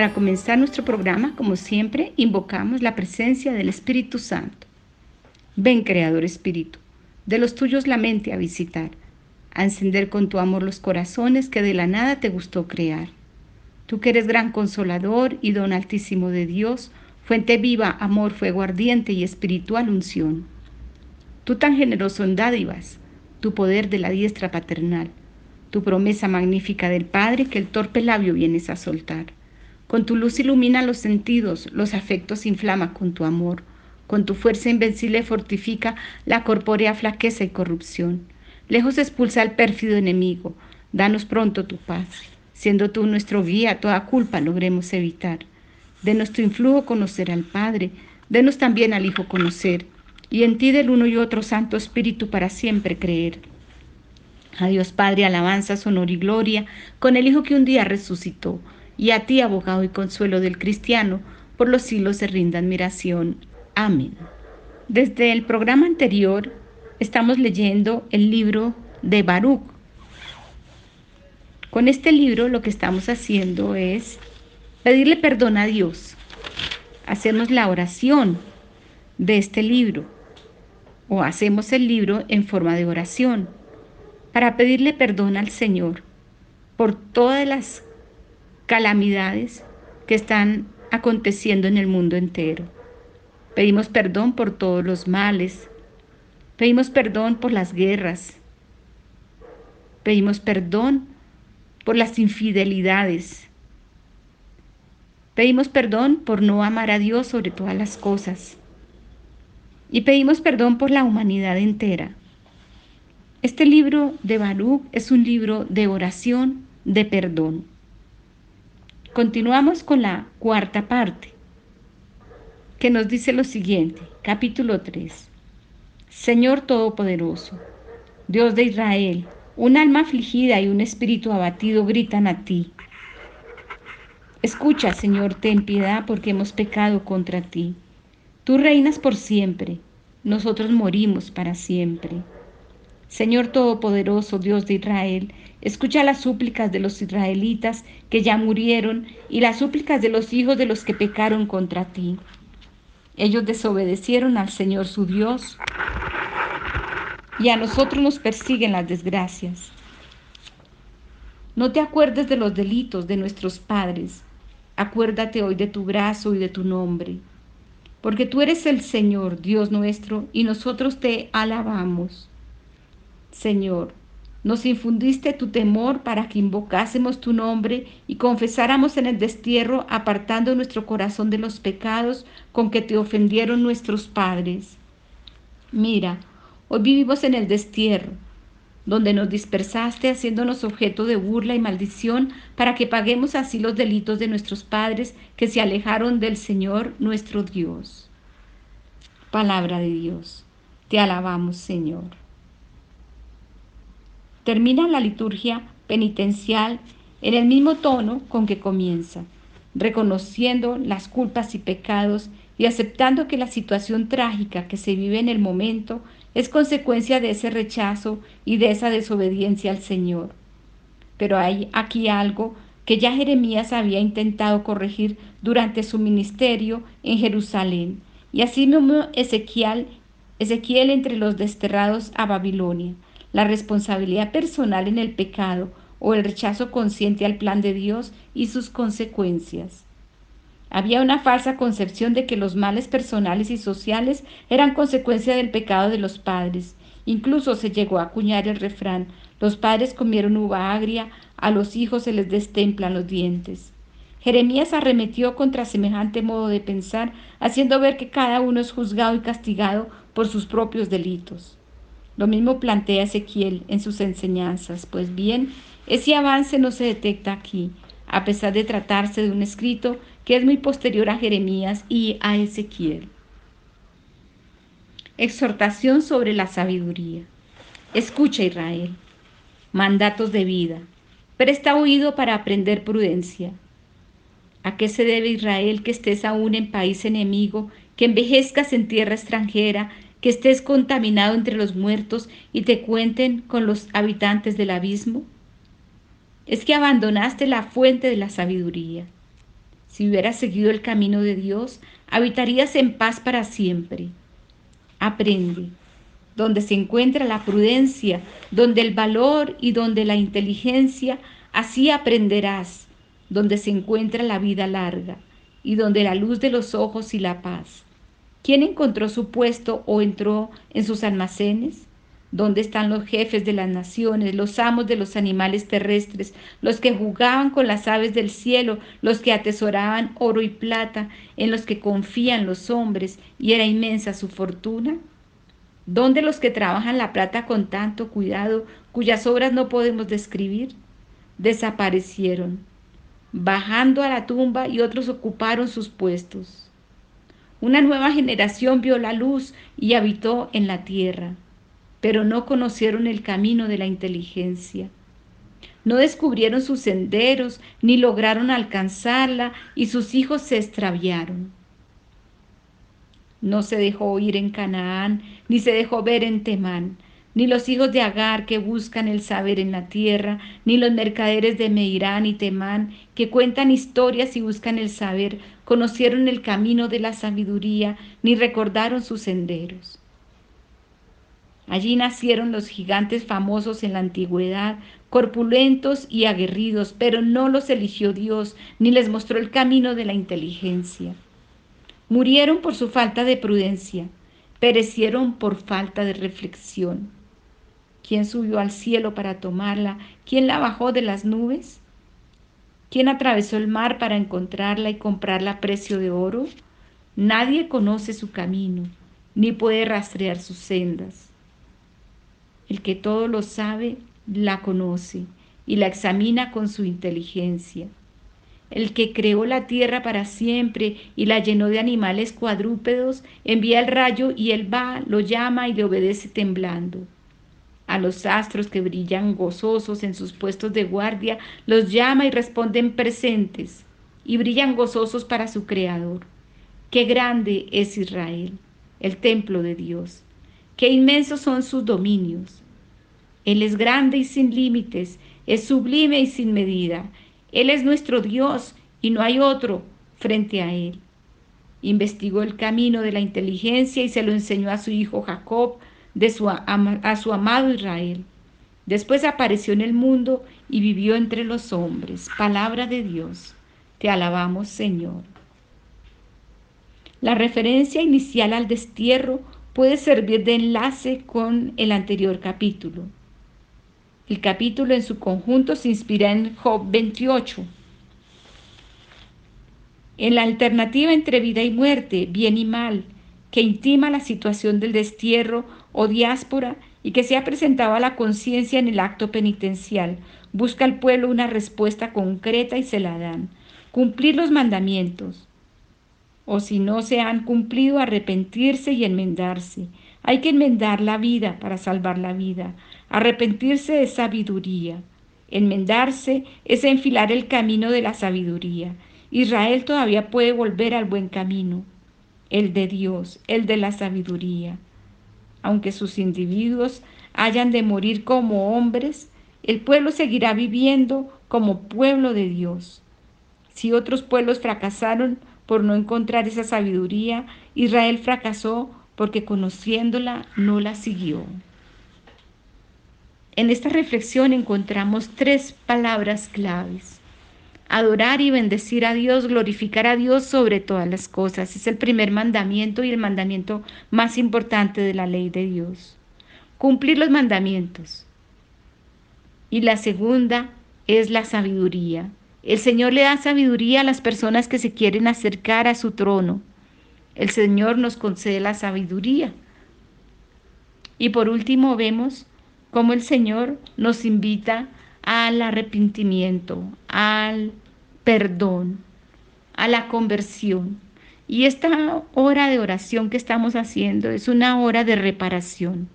Para comenzar nuestro programa, como siempre, invocamos la presencia del Espíritu Santo. Ven, Creador Espíritu, de los tuyos la mente a visitar, a encender con tu amor los corazones que de la nada te gustó crear. Tú que eres gran consolador y don altísimo de Dios, fuente viva, amor, fuego ardiente y espiritual unción. Tú tan generoso en dádivas, tu poder de la diestra paternal, tu promesa magnífica del Padre que el torpe labio vienes a soltar. Con tu luz ilumina los sentidos, los afectos inflama con tu amor. Con tu fuerza invencible fortifica la corpórea flaqueza y corrupción. Lejos expulsa al pérfido enemigo. Danos pronto tu paz. Siendo tú nuestro guía, toda culpa logremos evitar. De nuestro influjo conocer al Padre, denos también al Hijo conocer, y en ti del uno y otro Santo Espíritu para siempre creer. A Dios Padre, alabanza, honor y gloria, con el Hijo que un día resucitó y a ti, abogado y consuelo del cristiano, por los siglos se rinda admiración. Amén. Desde el programa anterior estamos leyendo el libro de Baruch. Con este libro lo que estamos haciendo es pedirle perdón a Dios. Hacemos la oración de este libro o hacemos el libro en forma de oración para pedirle perdón al Señor por todas las calamidades que están aconteciendo en el mundo entero. Pedimos perdón por todos los males. Pedimos perdón por las guerras. Pedimos perdón por las infidelidades. Pedimos perdón por no amar a Dios sobre todas las cosas. Y pedimos perdón por la humanidad entera. Este libro de Baruch es un libro de oración, de perdón. Continuamos con la cuarta parte, que nos dice lo siguiente, capítulo 3. Señor Todopoderoso, Dios de Israel, un alma afligida y un espíritu abatido gritan a ti. Escucha, Señor, ten piedad porque hemos pecado contra ti. Tú reinas por siempre, nosotros morimos para siempre. Señor Todopoderoso, Dios de Israel, escucha las súplicas de los israelitas que ya murieron y las súplicas de los hijos de los que pecaron contra ti. Ellos desobedecieron al Señor su Dios y a nosotros nos persiguen las desgracias. No te acuerdes de los delitos de nuestros padres, acuérdate hoy de tu brazo y de tu nombre, porque tú eres el Señor, Dios nuestro, y nosotros te alabamos. Señor, nos infundiste tu temor para que invocásemos tu nombre y confesáramos en el destierro, apartando nuestro corazón de los pecados con que te ofendieron nuestros padres. Mira, hoy vivimos en el destierro, donde nos dispersaste haciéndonos objeto de burla y maldición para que paguemos así los delitos de nuestros padres que se alejaron del Señor nuestro Dios. Palabra de Dios, te alabamos Señor. Termina la liturgia penitencial en el mismo tono con que comienza, reconociendo las culpas y pecados y aceptando que la situación trágica que se vive en el momento es consecuencia de ese rechazo y de esa desobediencia al Señor. Pero hay aquí algo que ya Jeremías había intentado corregir durante su ministerio en Jerusalén, y así mismo Ezequiel, Ezequiel entre los desterrados a Babilonia la responsabilidad personal en el pecado o el rechazo consciente al plan de Dios y sus consecuencias. Había una falsa concepción de que los males personales y sociales eran consecuencia del pecado de los padres. Incluso se llegó a acuñar el refrán, los padres comieron uva agria, a los hijos se les destemplan los dientes. Jeremías arremetió contra semejante modo de pensar, haciendo ver que cada uno es juzgado y castigado por sus propios delitos. Lo mismo plantea Ezequiel en sus enseñanzas. Pues bien, ese avance no se detecta aquí, a pesar de tratarse de un escrito que es muy posterior a Jeremías y a Ezequiel. Exhortación sobre la sabiduría. Escucha Israel. Mandatos de vida. Presta oído para aprender prudencia. ¿A qué se debe Israel que estés aún en país enemigo, que envejezcas en tierra extranjera, que estés contaminado entre los muertos y te cuenten con los habitantes del abismo? Es que abandonaste la fuente de la sabiduría. Si hubieras seguido el camino de Dios, habitarías en paz para siempre. Aprende, donde se encuentra la prudencia, donde el valor y donde la inteligencia, así aprenderás, donde se encuentra la vida larga y donde la luz de los ojos y la paz. ¿Quién encontró su puesto o entró en sus almacenes? ¿Dónde están los jefes de las naciones, los amos de los animales terrestres, los que jugaban con las aves del cielo, los que atesoraban oro y plata, en los que confían los hombres y era inmensa su fortuna? ¿Dónde los que trabajan la plata con tanto cuidado, cuyas obras no podemos describir? Desaparecieron, bajando a la tumba y otros ocuparon sus puestos. Una nueva generación vio la luz y habitó en la tierra, pero no conocieron el camino de la inteligencia. No descubrieron sus senderos, ni lograron alcanzarla, y sus hijos se extraviaron. No se dejó oír en Canaán, ni se dejó ver en Temán, ni los hijos de Agar que buscan el saber en la tierra, ni los mercaderes de Meirán y Temán que cuentan historias y buscan el saber, conocieron el camino de la sabiduría, ni recordaron sus senderos. Allí nacieron los gigantes famosos en la antigüedad, corpulentos y aguerridos, pero no los eligió Dios, ni les mostró el camino de la inteligencia. Murieron por su falta de prudencia, perecieron por falta de reflexión. ¿Quién subió al cielo para tomarla? ¿Quién la bajó de las nubes? ¿Quién atravesó el mar para encontrarla y comprarla a precio de oro? Nadie conoce su camino, ni puede rastrear sus sendas. El que todo lo sabe, la conoce y la examina con su inteligencia el que creó la tierra para siempre y la llenó de animales cuadrúpedos, envía el rayo y él va, lo llama y le obedece temblando. A los astros que brillan gozosos en sus puestos de guardia, los llama y responden presentes, y brillan gozosos para su Creador. Qué grande es Israel, el templo de Dios. Qué inmensos son sus dominios. Él es grande y sin límites, es sublime y sin medida él es nuestro Dios y no hay otro frente a Él. Investigó el camino de la inteligencia y se lo enseñó a su hijo Jacob, de su a su amado Israel. Después apareció en el mundo y vivió entre los hombres. Palabra de Dios. Te alabamos, Señor. La referencia inicial al destierro puede servir de enlace con el anterior capítulo. El capítulo en su conjunto se inspira en Job 28. En la alternativa entre vida y muerte, bien y mal, que intima la situación del destierro o diáspora y que se ha presentado a la conciencia en el acto penitencial, busca al pueblo una respuesta concreta y se la dan. Cumplir los mandamientos. O si no se han cumplido, arrepentirse y enmendarse. Hay que enmendar la vida para salvar la vida. Arrepentirse es sabiduría. Enmendarse es enfilar el camino de la sabiduría. Israel todavía puede volver al buen camino, el de Dios, el de la sabiduría. Aunque sus individuos hayan de morir como hombres, el pueblo seguirá viviendo como pueblo de Dios. Si otros pueblos fracasaron por no encontrar esa sabiduría, Israel fracasó porque conociéndola no la siguió. En esta reflexión encontramos tres palabras claves. Adorar y bendecir a Dios, glorificar a Dios sobre todas las cosas. Es el primer mandamiento y el mandamiento más importante de la ley de Dios. Cumplir los mandamientos. Y la segunda es la sabiduría. El Señor le da sabiduría a las personas que se quieren acercar a su trono. El Señor nos concede la sabiduría. Y por último vemos cómo el Señor nos invita al arrepentimiento, al perdón, a la conversión. Y esta hora de oración que estamos haciendo es una hora de reparación,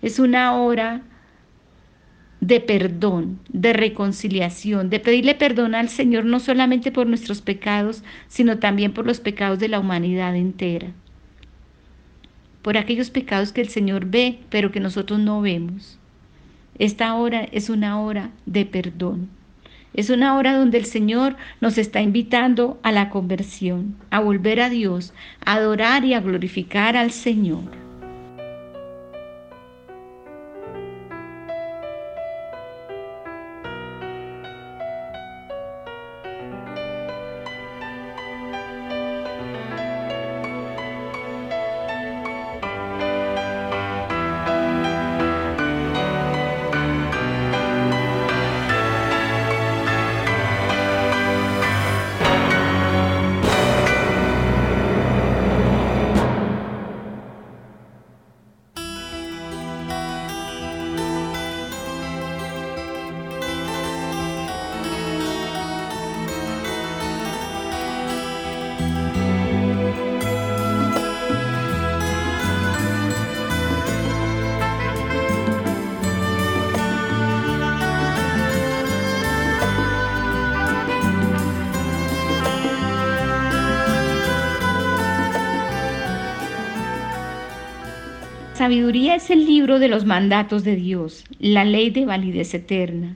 es una hora de perdón, de reconciliación, de pedirle perdón al Señor no solamente por nuestros pecados, sino también por los pecados de la humanidad entera. Por aquellos pecados que el Señor ve, pero que nosotros no vemos. Esta hora es una hora de perdón. Es una hora donde el Señor nos está invitando a la conversión, a volver a Dios, a adorar y a glorificar al Señor. Sabiduría es el libro de los mandatos de Dios, la ley de validez eterna.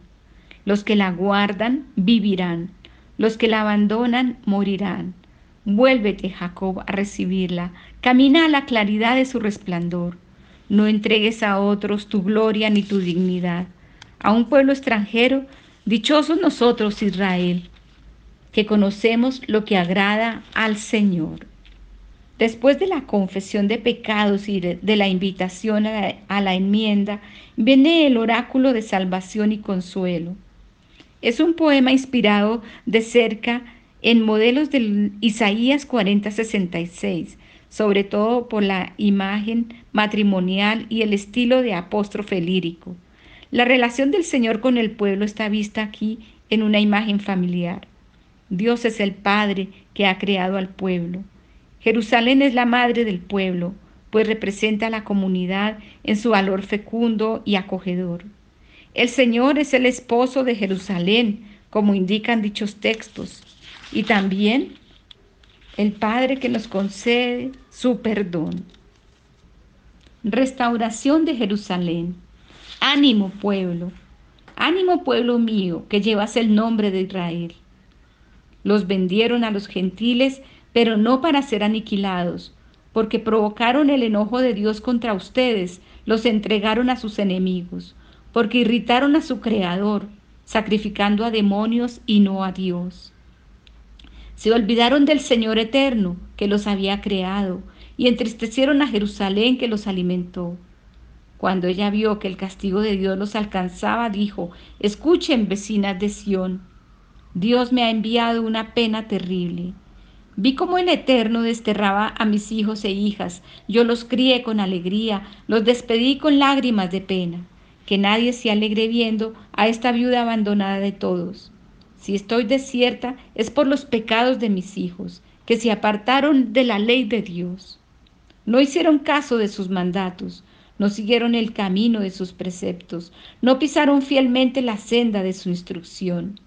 Los que la guardan vivirán, los que la abandonan morirán. Vuélvete, Jacob, a recibirla, camina a la claridad de su resplandor. No entregues a otros tu gloria ni tu dignidad. A un pueblo extranjero, dichosos nosotros, Israel, que conocemos lo que agrada al Señor. Después de la confesión de pecados y de, la invitación a la, enmienda, viene el oráculo de salvación y consuelo. Es un poema inspirado de cerca en modelos de Isaías 40:66, sobre todo por la imagen matrimonial y el estilo de apóstrofe lírico. La relación del Señor con el pueblo está vista aquí en una imagen familiar. Dios es el Padre que ha creado al pueblo. Jerusalén es la madre del pueblo, pues representa a la comunidad en su valor fecundo y acogedor. El Señor es el esposo de Jerusalén, como indican dichos textos, y también el Padre que nos concede su perdón. Restauración de Jerusalén. Ánimo pueblo, ánimo pueblo mío que llevas el nombre de Israel. Los vendieron a los gentiles pero no para ser aniquilados, porque provocaron el enojo de Dios contra ustedes, los entregaron a sus enemigos, porque irritaron a su Creador, sacrificando a demonios y no a Dios. Se olvidaron del Señor eterno, que los había creado, y entristecieron a Jerusalén, que los alimentó. Cuando ella vio que el castigo de Dios los alcanzaba, dijo, Escuchen, vecinas de Sión, Dios me ha enviado una pena terrible Vi cómo el Eterno desterraba a mis hijos e hijas. Yo los crié con alegría, los despedí con lágrimas de pena. Que nadie se alegre viendo a esta viuda abandonada de todos. Si estoy desierta es por los pecados de mis hijos, que se apartaron de la ley de Dios. No hicieron caso de sus mandatos, no siguieron el camino de sus preceptos, no pisaron fielmente la senda de su instrucción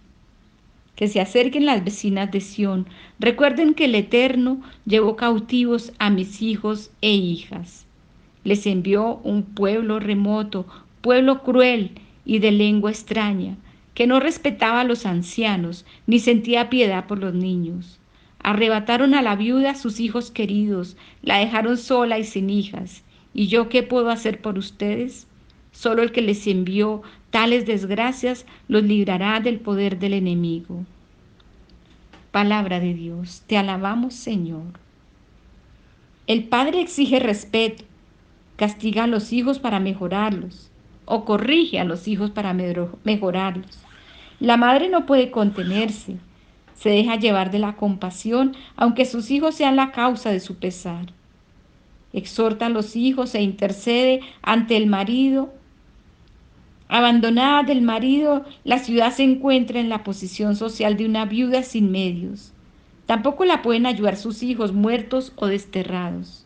que se acerquen las vecinas de Sión. Recuerden que el Eterno llevó cautivos a mis hijos e hijas. Les envió un pueblo remoto, pueblo cruel y de lengua extraña, que no respetaba a los ancianos ni sentía piedad por los niños. Arrebataron a la viuda sus hijos queridos, la dejaron sola y sin hijas. ¿Y yo qué puedo hacer por ustedes? Solo el que les envió tales desgracias los librará del poder del enemigo. Palabra de Dios, te alabamos Señor. El Padre exige respeto, castiga a los hijos para mejorarlos o corrige a los hijos para mejorarlos. La madre no puede contenerse, se deja llevar de la compasión aunque sus hijos sean la causa de su pesar. Exhorta a los hijos e intercede ante el marido Abandonada del marido, la ciudad se encuentra en la posición social de una viuda sin medios. Tampoco la pueden ayudar sus hijos muertos o desterrados.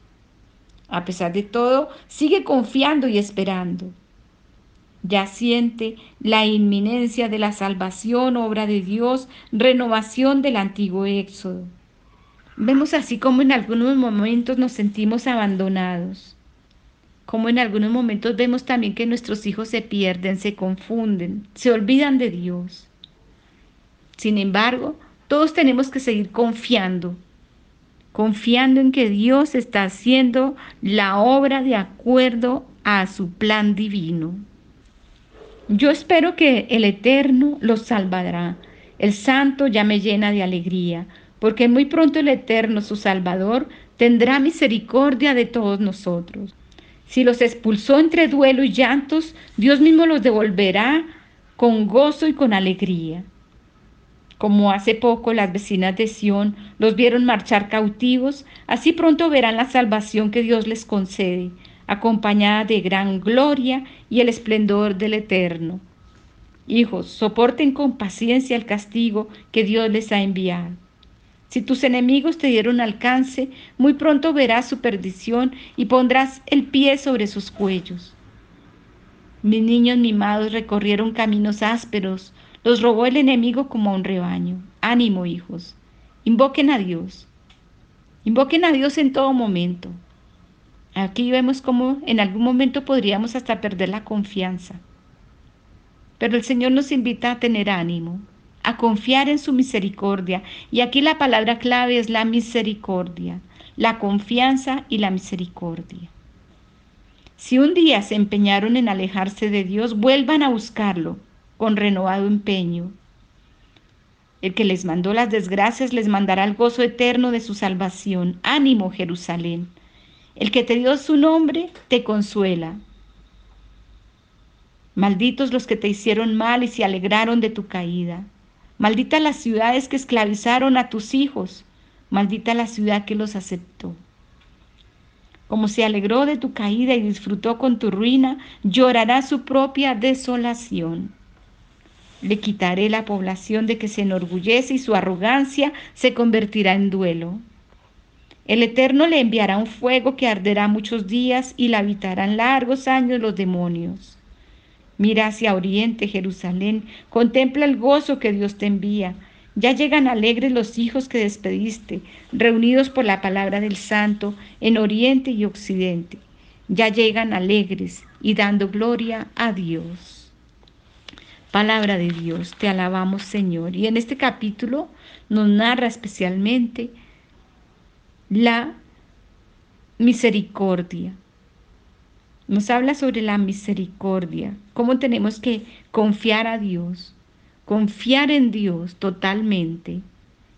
A pesar de todo, sigue confiando y esperando. ya siente la inminencia de la salvación, obra de Dios, renovación del antiguo éxodo. Vemos así como en algunos momentos nos sentimos abandonados, como en algunos momentos vemos también que nuestros hijos se pierden, se confunden, se olvidan de Dios. Sin embargo, todos tenemos que seguir confiando, confiando en que Dios está haciendo la obra de acuerdo a su plan divino. Yo espero que el Eterno los salvará. El Santo ya me llena de alegría, porque muy pronto el Eterno, su Salvador, tendrá misericordia de todos nosotros. Si los expulsó entre duelo y llantos, Dios mismo los devolverá con gozo y con alegría. Como hace poco las vecinas de Sión los vieron marchar cautivos, así pronto verán la salvación que Dios les concede, acompañada de gran gloria y el esplendor del Eterno. Hijos, soporten con paciencia el castigo que Dios les ha enviado. Si tus enemigos te dieron alcance, muy pronto verás su perdición y pondrás el pie sobre sus cuellos. Mis niños mimados recorrieron caminos ásperos, los robó el enemigo como a un rebaño. Ánimo, hijos. Invoquen a Dios. Invoquen a Dios en todo momento. Aquí vemos cómo en algún momento podríamos hasta perder la confianza. Pero el Señor nos invita a tener ánimo, a confiar en su misericordia. Y aquí la palabra clave es la misericordia, la confianza y la misericordia. Si un día se empeñaron en alejarse de Dios, vuelvan a buscarlo con renovado empeño. El que les mandó las desgracias les mandará el gozo eterno de su salvación. Ánimo, Jerusalén. El que te dio su nombre te consuela. Malditos los que te hicieron mal y se alegraron de tu caída. Maldita las ciudades que esclavizaron a tus hijos. Maldita la ciudad que los aceptó. Como se alegró de tu caída y disfrutó con tu ruina, llorará su propia desolación. Le quitaré la población de que se enorgullece y su arrogancia se convertirá en duelo. El Eterno le enviará un fuego que arderá muchos días y la habitarán largos años los demonios. Mira hacia oriente, Jerusalén, contempla el gozo que Dios te envía. Ya llegan alegres los hijos que despediste, reunidos por la palabra del Santo en oriente y occidente. Ya llegan alegres y dando gloria a Dios. Palabra de Dios, te alabamos Señor. Y en este capítulo nos narra especialmente la misericordia. Nos habla sobre la misericordia, cómo tenemos que confiar a Dios, confiar en Dios totalmente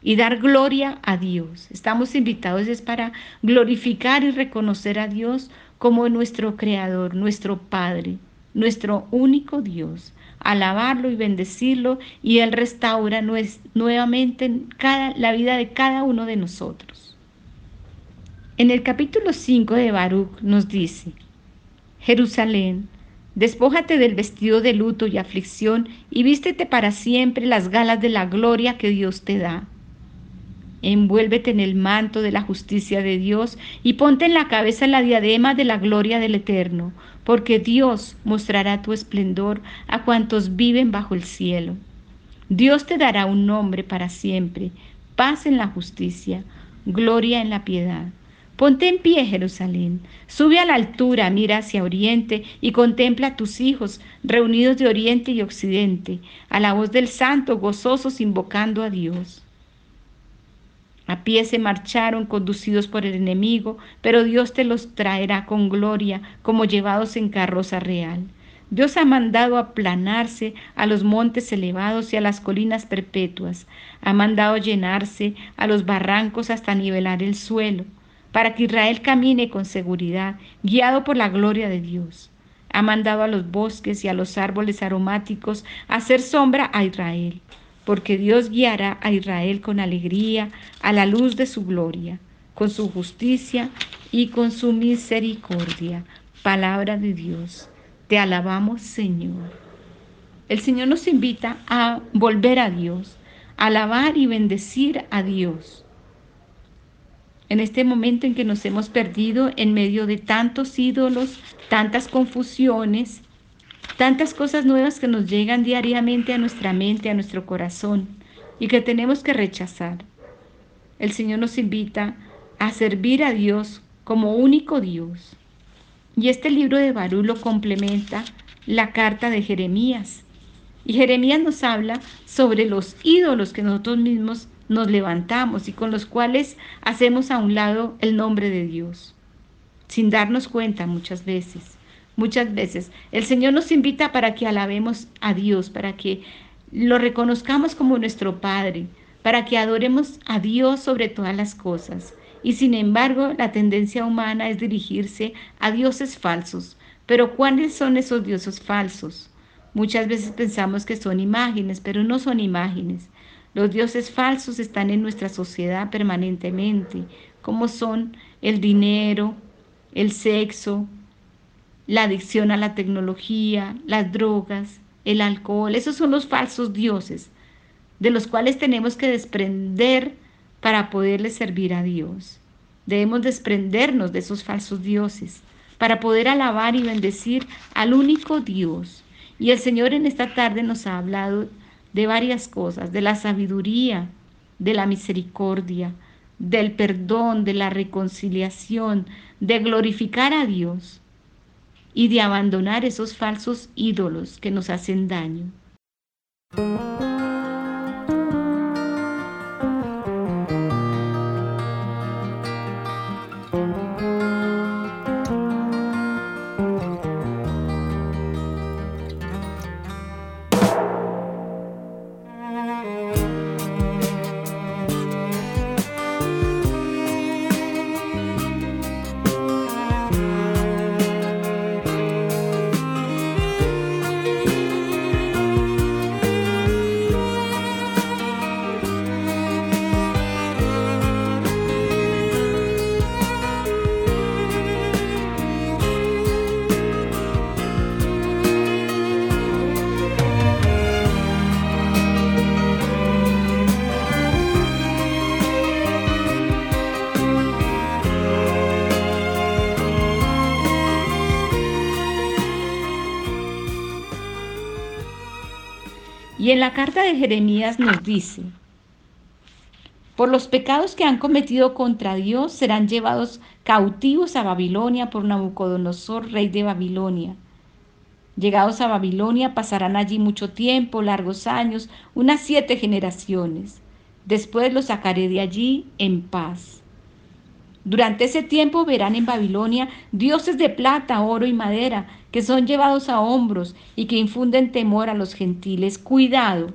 y dar gloria a Dios. Estamos invitados es para glorificar y reconocer a Dios como nuestro Creador, nuestro Padre, nuestro único Dios, alabarlo y bendecirlo y Él restaura nuevamente la vida de cada uno de nosotros. En el capítulo 5 de Baruch nos dice, Jerusalén, despójate del vestido de luto y aflicción y vístete para siempre las galas de la gloria que Dios te da. Envuélvete en el manto de la justicia de Dios y ponte en la cabeza la diadema de la gloria del Eterno, porque Dios mostrará tu esplendor a cuantos viven bajo el cielo. Dios te dará un nombre para siempre, paz en la justicia, gloria en la piedad. Ponte en pie, Jerusalén. Sube a la altura, mira hacia oriente y contempla a tus hijos reunidos de oriente y occidente, a la voz del santo, gozosos invocando a Dios. A pie se marcharon conducidos por el enemigo, pero Dios te los traerá con gloria, como llevados en carroza real. Dios ha mandado aplanarse a los montes elevados y a las colinas perpetuas. Ha mandado llenarse a los barrancos hasta nivelar el suelo para que Israel camine con seguridad, guiado por la gloria de Dios. Ha mandado a los bosques y a los árboles aromáticos a hacer sombra a Israel, porque Dios guiará a Israel con alegría a la luz de su gloria, con su justicia y con su misericordia. Palabra de Dios. Te alabamos, Señor. El Señor nos invita a volver a Dios, alabar y bendecir a Dios en este momento en que nos hemos perdido en medio de tantos ídolos, tantas confusiones, tantas cosas nuevas que nos llegan diariamente a nuestra mente, a nuestro corazón y que tenemos que rechazar. El Señor nos invita a servir a Dios como único Dios. Y este libro de Barú lo complementa la carta de Jeremías. Y Jeremías nos habla sobre los ídolos que nosotros mismos nos levantamos y con los cuales hacemos a un lado el nombre de Dios, sin darnos cuenta muchas veces. Muchas veces el Señor nos invita para que alabemos a Dios, para que lo reconozcamos como nuestro Padre, para que adoremos a Dios sobre todas las cosas. Y sin embargo, la tendencia humana es dirigirse a dioses falsos. Pero ¿cuáles son esos dioses falsos? Muchas veces pensamos que son imágenes, pero no son imágenes. Los dioses falsos están en nuestra sociedad permanentemente, como son el dinero, el sexo, la adicción a la tecnología, las drogas, el alcohol. Esos son los falsos dioses, de los cuales tenemos que desprender para poderle servir a Dios. Debemos desprendernos de esos falsos dioses para poder alabar y bendecir al único Dios. Y el Señor en esta tarde nos ha hablado de varias cosas, de la sabiduría, de la misericordia, del perdón, de la reconciliación, de glorificar a Dios y de abandonar esos falsos ídolos que nos hacen daño. En la carta de Jeremías nos dice, por los pecados que han cometido contra Dios serán llevados cautivos a Babilonia por Nabucodonosor, rey de Babilonia. Llegados a Babilonia pasarán allí mucho tiempo, largos años, unas siete generaciones. Después los sacaré de allí en paz. Durante ese tiempo verán en Babilonia dioses de plata, oro y madera, que son llevados a hombros y que infunden temor a los gentiles. Cuidado,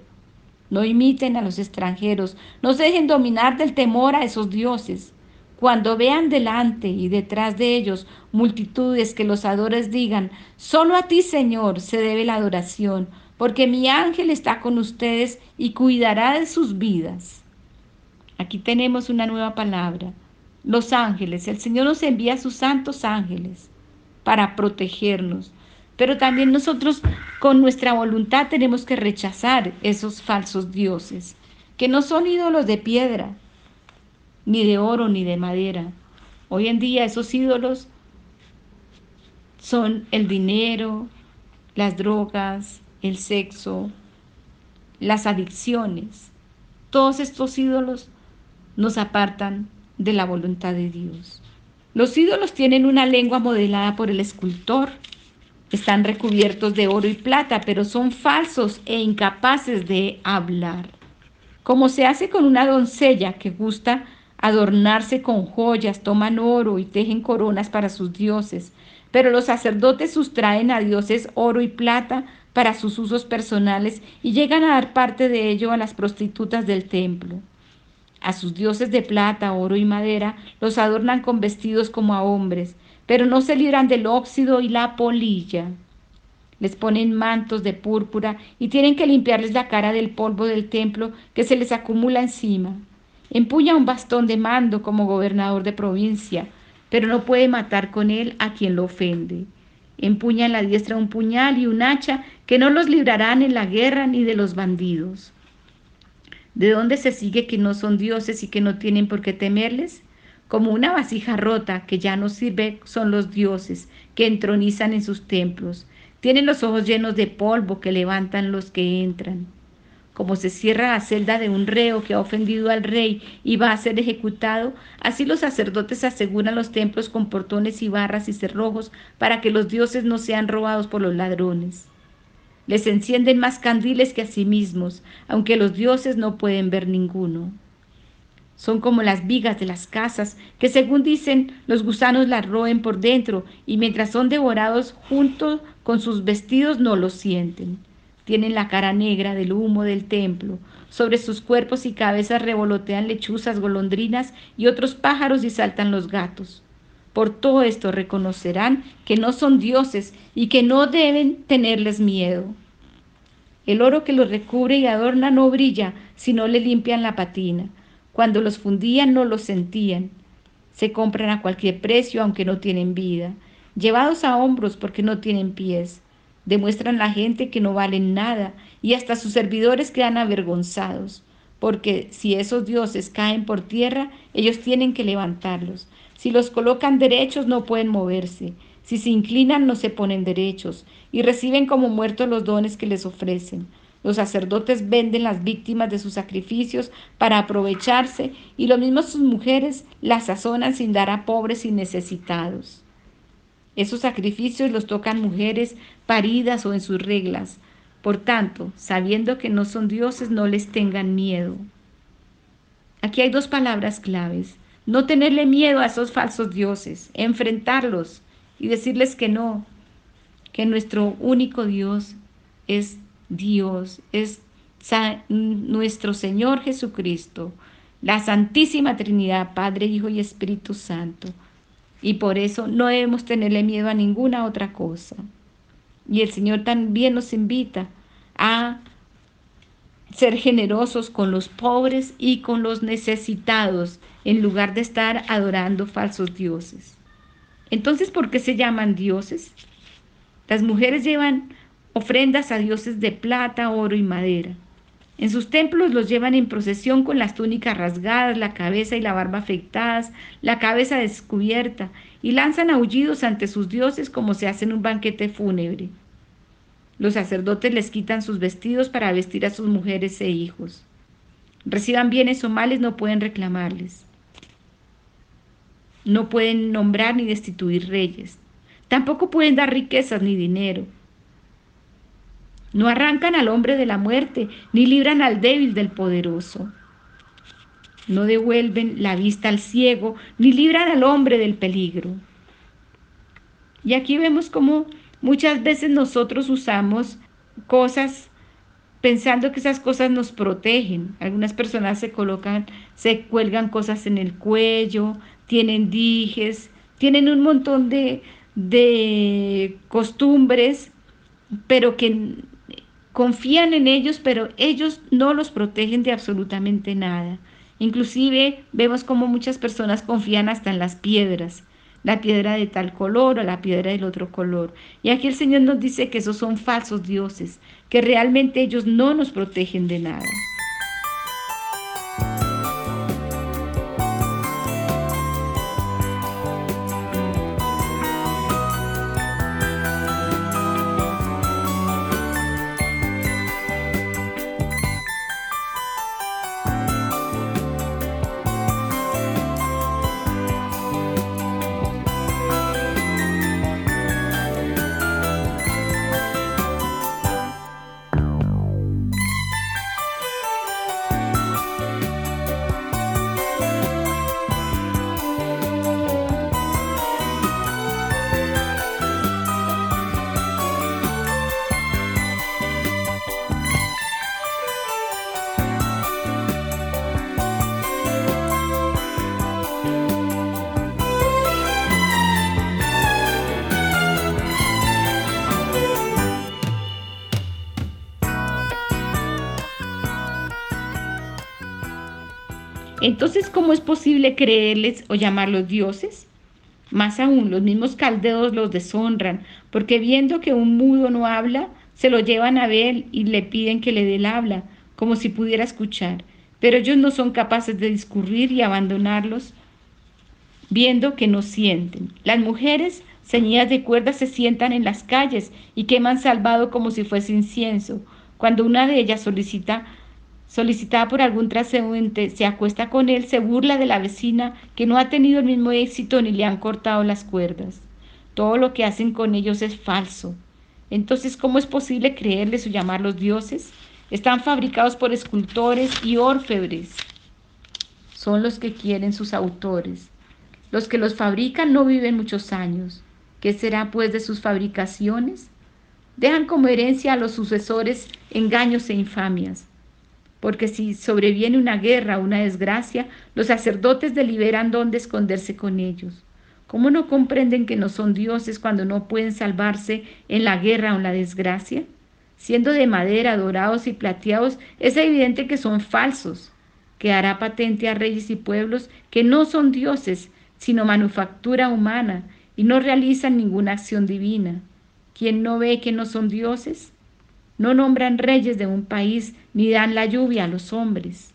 no imiten a los extranjeros, no se dejen dominar del temor a esos dioses. Cuando vean delante y detrás de ellos multitudes que los adores digan, solo a ti Señor se debe la adoración, porque mi ángel está con ustedes y cuidará de sus vidas. Aquí tenemos una nueva palabra los ángeles. El Señor nos envía a sus santos ángeles para protegernos. Pero también nosotros con nuestra voluntad tenemos que rechazar esos falsos dioses, que no son ídolos de piedra, ni de oro, ni de madera. Hoy en día esos ídolos son el dinero, las drogas, el sexo, las adicciones. Todos estos ídolos nos apartan de la voluntad de Dios. Los ídolos tienen una lengua modelada por el escultor. Están recubiertos de oro y plata, pero son falsos e incapaces de hablar. Como se hace con una doncella que gusta adornarse con joyas, toman oro y tejen coronas para sus dioses, pero los sacerdotes sustraen a dioses oro y plata para sus usos personales y llegan a dar parte de ello a las prostitutas del templo. A sus dioses de plata, oro y madera los adornan con vestidos como a hombres, pero no se libran del óxido y la polilla. Les ponen mantos de púrpura y tienen que limpiarles la cara del polvo del templo que se les acumula encima. Empuña un bastón de mando como gobernador de provincia, pero no puede matar con él a quien lo ofende. Empuña en la diestra un puñal y un hacha que no los librarán en la guerra ni de los bandidos. ¿De dónde se sigue que no son dioses y que no tienen por qué temerles? Como una vasija rota que ya no sirve son los dioses que entronizan en sus templos. Tienen los ojos llenos de polvo que levantan los que entran. Como se cierra la celda de un reo que ha ofendido al rey y va a ser ejecutado, así los sacerdotes aseguran los templos con portones y barras y cerrojos para que los dioses no sean robados por los ladrones. Les encienden más candiles que a sí mismos, aunque los dioses no pueden ver ninguno. Son como las vigas de las casas, que según dicen los gusanos las roen por dentro y mientras son devorados junto con sus vestidos no lo sienten. Tienen la cara negra del humo del templo. Sobre sus cuerpos y cabezas revolotean lechuzas, golondrinas y otros pájaros y saltan los gatos. Por todo esto reconocerán que no son dioses y que no deben tenerles miedo. El oro que los recubre y adorna no brilla si no le limpian la patina. Cuando los fundían no los sentían. Se compran a cualquier precio aunque no tienen vida, llevados a hombros porque no tienen pies demuestran la gente que no valen nada y hasta sus servidores quedan avergonzados, porque si esos dioses caen por tierra, ellos tienen que levantarlos. Si los colocan derechos, no pueden moverse. Si se inclinan, no se ponen derechos y reciben como muertos los dones que les ofrecen. Los sacerdotes venden las víctimas de sus sacrificios para aprovecharse y lo mismo sus mujeres las sazonan sin dar a pobres y necesitados. Esos sacrificios los tocan mujeres paridas o en sus reglas. Por tanto, sabiendo que no son dioses, no les tengan miedo. Aquí hay dos palabras claves. No tenerle miedo a esos falsos dioses, enfrentarlos y decirles que no, que nuestro único Dios es Dios, es nuestro Señor Jesucristo, la Santísima Trinidad, Padre, Hijo y Espíritu Santo. Y por eso no debemos tenerle miedo a ninguna otra cosa. Y el Señor también nos invita a ser generosos con los pobres y con los necesitados, en lugar de estar adorando falsos dioses. Entonces, ¿por qué se llaman dioses? Las mujeres llevan ofrendas a dioses de plata, oro y madera. En sus templos los llevan en procesión con las túnicas rasgadas, la cabeza y la barba afectadas, la cabeza descubierta, y lanzan aullidos ante sus dioses como se hace en un banquete fúnebre. Los sacerdotes les quitan sus vestidos para vestir a sus mujeres e hijos. Reciban bienes o males, no pueden reclamarles. No pueden nombrar ni destituir reyes. Tampoco pueden dar riquezas ni dinero. No arrancan al hombre de la muerte, ni libran al débil del poderoso. No devuelven la vista al ciego, ni libran al hombre del peligro. Y aquí vemos cómo muchas veces nosotros usamos cosas pensando que esas cosas nos protegen. Algunas personas se colocan, se cuelgan cosas en el cuello, tienen dijes, tienen un montón de, de costumbres, pero que confían en ellos, pero ellos no los protegen de absolutamente nada. Inclusive vemos como muchas personas confían hasta en las piedras, la piedra de tal color o la piedra del otro color. Y aquí el Señor nos dice que esos son falsos dioses, que realmente ellos no nos protegen de nada. Entonces, ¿cómo es posible creerles o llamarlos dioses? Más aún, los mismos caldeos los deshonran, porque viendo que un mudo no habla, se lo llevan a ver y le piden que le dé el habla, como si pudiera escuchar. Pero ellos no son capaces de discurrir y abandonarlos, viendo que no sienten. Las mujeres ceñidas de cuerdas se sientan en las calles y queman salvado como si fuese incienso. Cuando una de ellas solicita solicitada por algún transeúnte, se acuesta con él, se burla de la vecina que no ha tenido el mismo éxito ni le han cortado las cuerdas. Todo lo que hacen con ellos es falso. Entonces, ¿cómo es posible creerles o llamarlos dioses? Están fabricados por escultores y orfebres. Son los que quieren sus autores. Los que los fabrican no viven muchos años. ¿Qué será pues de sus fabricaciones? Dejan como herencia a los sucesores engaños e infamias porque si sobreviene una guerra una desgracia, los sacerdotes deliberan dónde esconderse con ellos. ¿Cómo no comprenden que no son dioses cuando no pueden salvarse en la guerra o en la desgracia? Siendo de madera, dorados y plateados, es evidente que son falsos. Quedará patente a reyes y pueblos que no son dioses, sino manufactura humana, y no realizan ninguna acción divina. ¿Quién no ve que no son dioses? No nombran reyes de un país ni dan la lluvia a los hombres.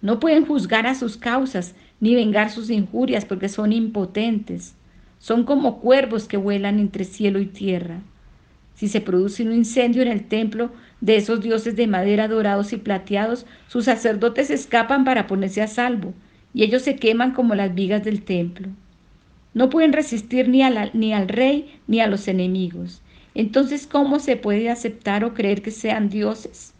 No pueden juzgar a sus causas ni vengar sus injurias porque son impotentes. Son como cuervos que vuelan entre cielo y tierra. Si se produce un incendio en el templo de esos dioses de madera dorados y plateados, sus sacerdotes escapan para ponerse a salvo, y ellos se queman como las vigas del templo. No pueden resistir ni, ni al rey ni a los enemigos. Entonces, ¿cómo se puede aceptar o creer que sean dioses?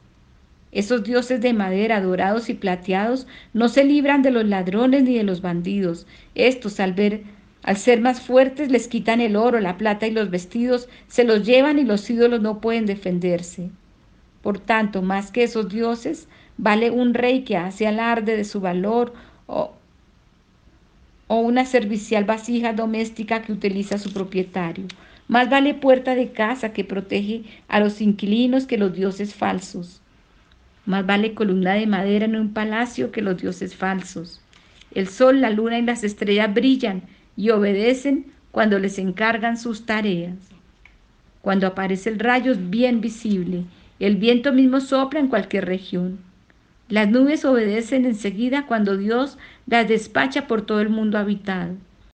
Esos dioses de madera, dorados y plateados, no se libran de los ladrones ni de los bandidos. Estos, al ver, al ser más fuertes, les quitan el oro, la plata y los vestidos, se los llevan y los ídolos no pueden defenderse. Por tanto, más que esos dioses, vale un rey que hace alarde de su valor o, o una servicial vasija doméstica que utiliza su propietario. Más vale puerta de casa que protege a los inquilinos que los dioses falsos. Más vale columna de madera en un palacio que los dioses falsos. El sol, la luna y las estrellas brillan y obedecen cuando les encargan sus tareas. Cuando aparece el rayo es bien visible. El viento mismo sopla en cualquier región. Las nubes obedecen enseguida cuando Dios las despacha por todo el mundo habitado.